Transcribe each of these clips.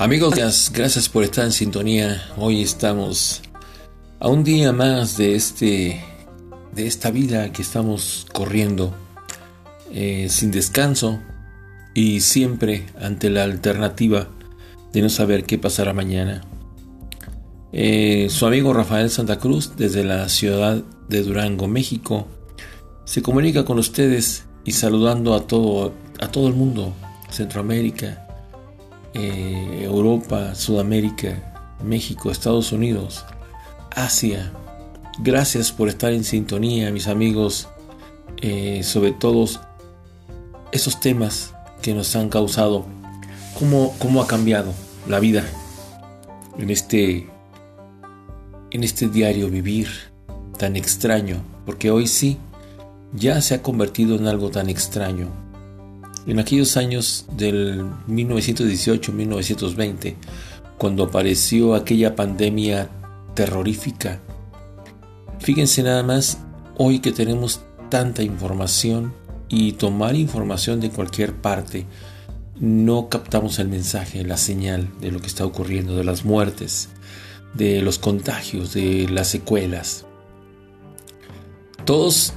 Amigos, gracias por estar en sintonía. Hoy estamos a un día más de este de esta vida que estamos corriendo eh, sin descanso y siempre ante la alternativa de no saber qué pasará mañana. Eh, su amigo Rafael Santa Cruz desde la ciudad de Durango, México, se comunica con ustedes y saludando a todo, a todo el mundo, Centroamérica, eh, Europa, Sudamérica, México, Estados Unidos, Asia. Gracias por estar en sintonía, mis amigos, eh, sobre todos esos temas que nos han causado, cómo, cómo ha cambiado la vida en este, en este diario vivir tan extraño, porque hoy sí ya se ha convertido en algo tan extraño. En aquellos años del 1918-1920, cuando apareció aquella pandemia terrorífica, fíjense nada más hoy que tenemos tanta información y tomar información de cualquier parte, no captamos el mensaje, la señal de lo que está ocurriendo, de las muertes, de los contagios, de las secuelas. Todos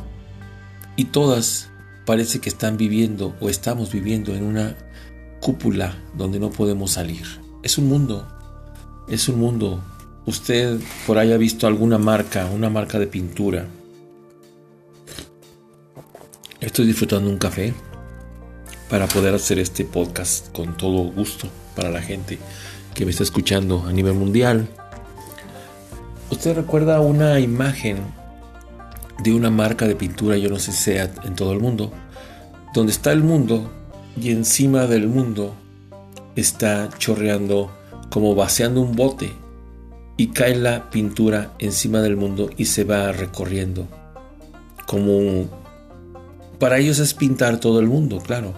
y todas parece que están viviendo o estamos viviendo en una cúpula donde no podemos salir. Es un mundo, es un mundo. Usted por ahí ha visto alguna marca, una marca de pintura. Estoy disfrutando un café para poder hacer este podcast con todo gusto para la gente que me está escuchando a nivel mundial. ¿Usted recuerda una imagen de una marca de pintura, yo no sé sea en todo el mundo, donde está el mundo y encima del mundo está chorreando como vaciando un bote y cae la pintura encima del mundo y se va recorriendo. Como para ellos es pintar todo el mundo, claro,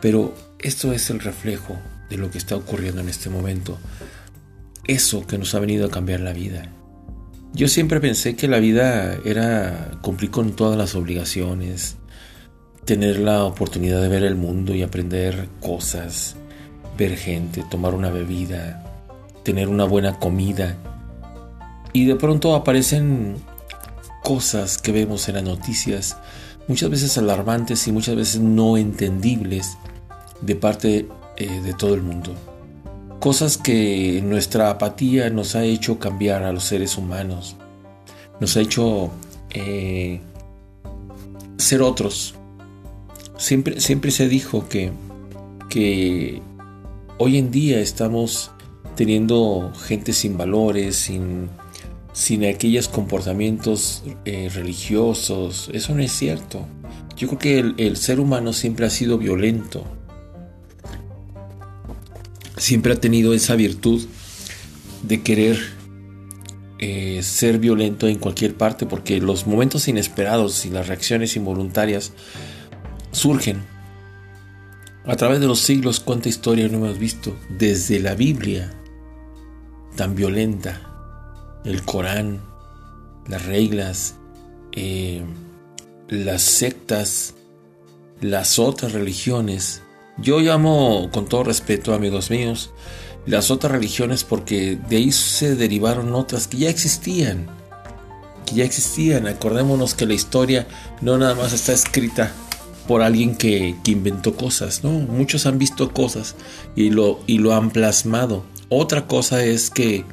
pero esto es el reflejo de lo que está ocurriendo en este momento. Eso que nos ha venido a cambiar la vida. Yo siempre pensé que la vida era cumplir con todas las obligaciones, tener la oportunidad de ver el mundo y aprender cosas, ver gente, tomar una bebida, tener una buena comida. Y de pronto aparecen cosas que vemos en las noticias, muchas veces alarmantes y muchas veces no entendibles de parte eh, de todo el mundo cosas que nuestra apatía nos ha hecho cambiar a los seres humanos, nos ha hecho eh, ser otros. Siempre, siempre se dijo que, que hoy en día estamos teniendo gente sin valores, sin, sin aquellos comportamientos eh, religiosos. Eso no es cierto. Yo creo que el ser humano siempre ha sido violento siempre ha tenido esa virtud de querer eh, ser violento en cualquier parte porque los momentos inesperados y las reacciones involuntarias surgen. A través de los siglos, cuánta historia no hemos visto desde la Biblia tan violenta, el Corán, las reglas, eh, las sectas, las otras religiones, yo llamo con todo respeto, amigos míos, las otras religiones porque de ahí se derivaron otras que ya existían. Que ya existían. Acordémonos que la historia no nada más está escrita por alguien que, inventó cosas, ¿no? Muchos han visto cosas y lo, y lo han plasmado. Otra cosa es que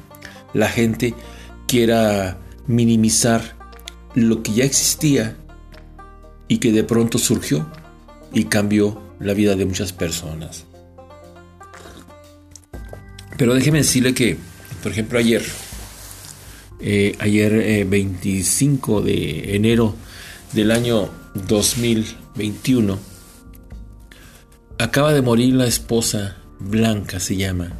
la gente quiera minimizar lo que ya existía y que de pronto surgió y cambió la vida de muchas personas. Pero déjeme decirle que, por ejemplo, ayer, eh, ayer 25 eh, de enero del año 2021, acaba de morir la esposa, Blanca se llama,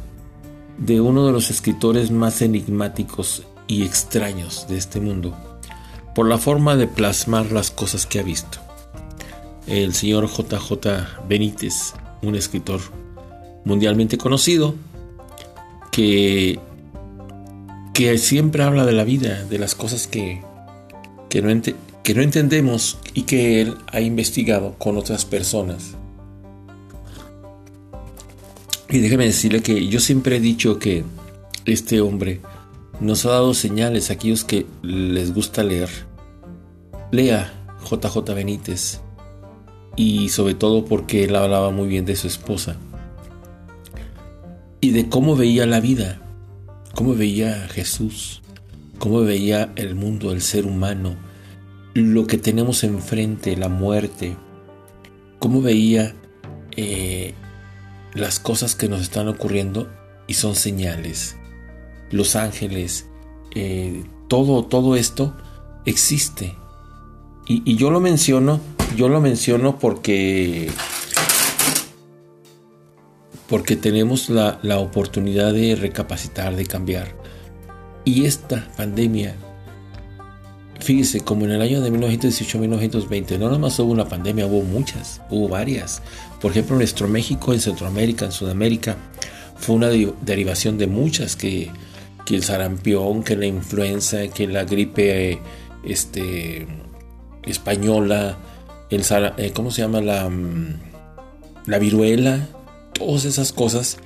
de uno de los escritores más enigmáticos y extraños de este mundo, por la forma de plasmar las cosas que ha visto el señor JJ Benítez, un escritor mundialmente conocido, que, que siempre habla de la vida, de las cosas que, que, no que no entendemos y que él ha investigado con otras personas. Y déjeme decirle que yo siempre he dicho que este hombre nos ha dado señales a aquellos que les gusta leer. Lea JJ Benítez y sobre todo porque él hablaba muy bien de su esposa y de cómo veía la vida, cómo veía a Jesús, cómo veía el mundo, el ser humano, lo que tenemos enfrente, la muerte, cómo veía eh, las cosas que nos están ocurriendo y son señales. Los ángeles, eh, todo, todo esto existe. Y, yo lo menciono, yo lo menciono porque porque tenemos la, la, oportunidad de recapacitar, de cambiar. Y esta pandemia Fíjese, como en el año de 1918-1920, no nomás hubo una pandemia, hubo muchas, hubo varias. Por ejemplo, nuestro México, en Centroamérica, en Sudamérica, fue una derivación de muchas, que, el sarampión, que la influenza, que la gripe este, española, eh, ¿cómo se llama? La, mm, la viruela, todas esas cosas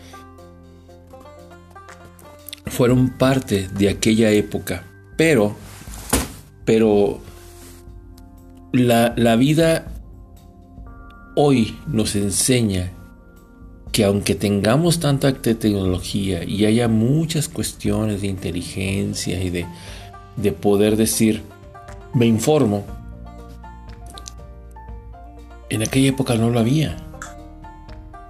fueron parte de aquella época. Pero pero la, vida hoy nos enseña que aunque tengamos tanta tecnología y haya muchas cuestiones de inteligencia y de, de poder decir, me informo, en aquella época no lo había.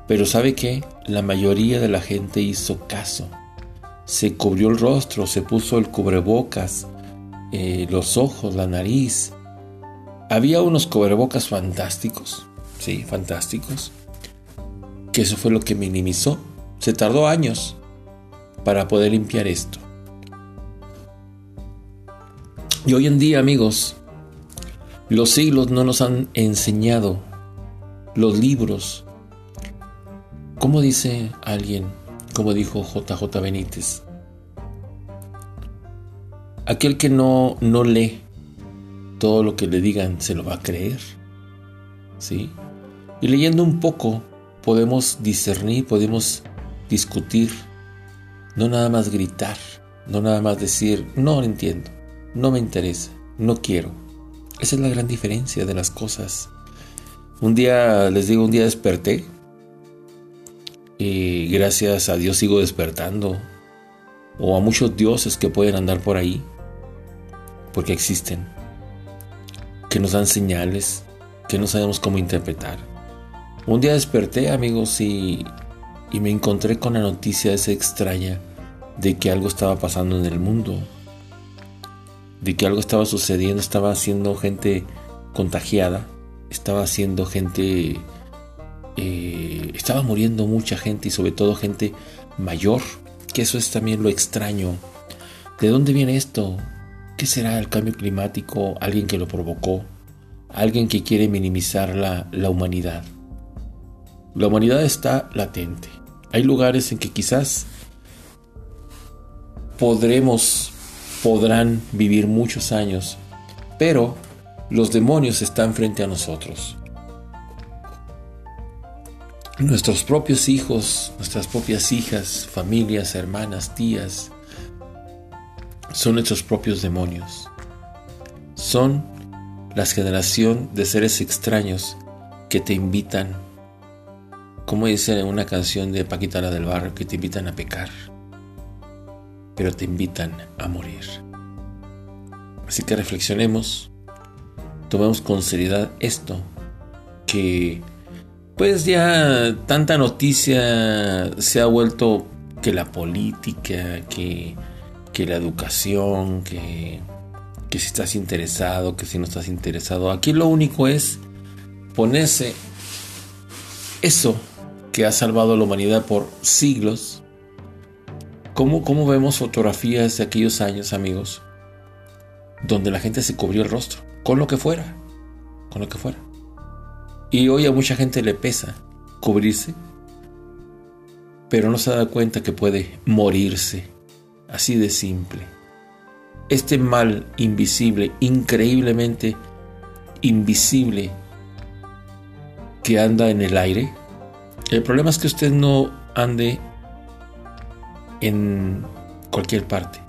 Pero ¿sabe qué? La mayoría de la gente hizo caso. Se cubrió el rostro, se puso el cubrebocas, eh, los ojos, la nariz. Había unos cubrebocas fantásticos, sí, fantásticos, que eso fue lo que minimizó. Se tardó años para poder limpiar esto. Y hoy en día, amigos, los siglos no nos han enseñado los libros. Como dice alguien, como dijo JJ Benítez, Aquel que no, no lee todo lo que le digan se lo va a creer. ¿Sí? Y leyendo un poco podemos discernir, podemos discutir, no nada más gritar, no nada más decir, no entiendo, no me interesa, no quiero. Esa es la gran diferencia de las cosas. Un día, les digo, un día desperté y gracias a Dios sigo despertando. O a muchos dioses que pueden andar por ahí porque existen, que nos dan señales que no sabemos cómo interpretar. Un día desperté, amigos, y, y me encontré con la noticia esa extraña de que algo estaba pasando en el mundo, de que algo estaba sucediendo, estaba haciendo gente contagiada, estaba haciendo gente, eh, estaba muriendo mucha gente y sobre todo gente mayor, que eso es también lo extraño. ¿De dónde viene esto? ¿Qué será el cambio climático? ¿Alguien que lo provocó? ¿Alguien que quiere minimizar la, la humanidad? La humanidad está latente. Hay lugares en que quizás podremos, podrán vivir muchos años, pero los demonios están frente a nosotros. Nuestros propios hijos, nuestras propias hijas, familias, hermanas, tías, son nuestros propios demonios. Son la generación de seres extraños que te invitan, como dice en una canción de Paquita la del Barrio, que te invitan a pecar, pero te invitan a morir. Así que reflexionemos, tomemos con seriedad esto, que pues ya tanta noticia se ha vuelto que la política, que que la educación, que, que si estás interesado, que si no estás interesado. Aquí lo único es ponerse eso que ha salvado a la humanidad por siglos. ¿Cómo, ¿Cómo vemos fotografías de aquellos años, amigos? Donde la gente se cubrió el rostro, con lo que fuera, con lo que fuera. Y hoy a mucha gente le pesa cubrirse, pero no se da cuenta que puede morirse Así de simple. Este mal invisible, increíblemente invisible, que anda en el aire, el problema es que usted no ande en cualquier parte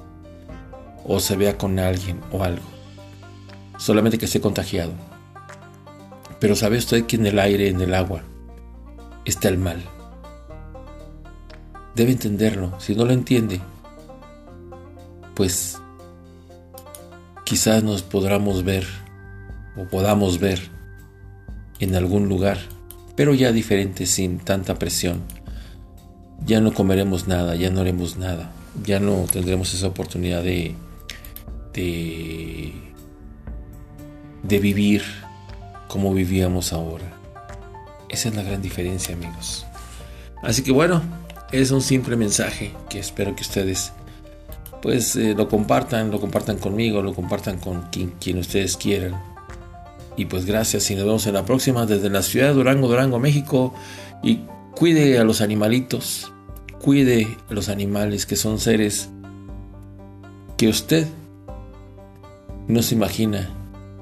o se vea con alguien o algo. Solamente que esté contagiado. Pero sabe usted que en el aire, en el agua, está el mal. Debe entenderlo. Si no lo entiende, pues quizás nos podamos ver o podamos ver en algún lugar, pero ya diferente, sin tanta presión. Ya no comeremos nada, ya no haremos nada, ya no tendremos esa oportunidad de, de, de vivir como vivíamos ahora. Esa es la gran diferencia, amigos. Así que bueno, es un simple mensaje que espero que ustedes pues eh, lo compartan, lo compartan conmigo, lo compartan con quien, quien ustedes quieran. Y pues gracias y nos vemos en la próxima desde la ciudad de Durango, Durango, México. Y cuide a los animalitos, cuide a los animales que son seres que usted no se imagina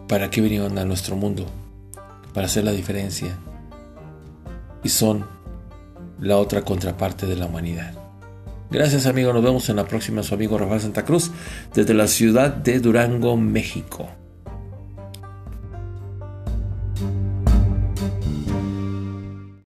para qué vinieron a nuestro mundo, para hacer la diferencia. Y son la otra contraparte de la humanidad. Gracias amigo, nos vemos en la próxima. Su amigo Rafael Santa Cruz desde la ciudad de Durango, México.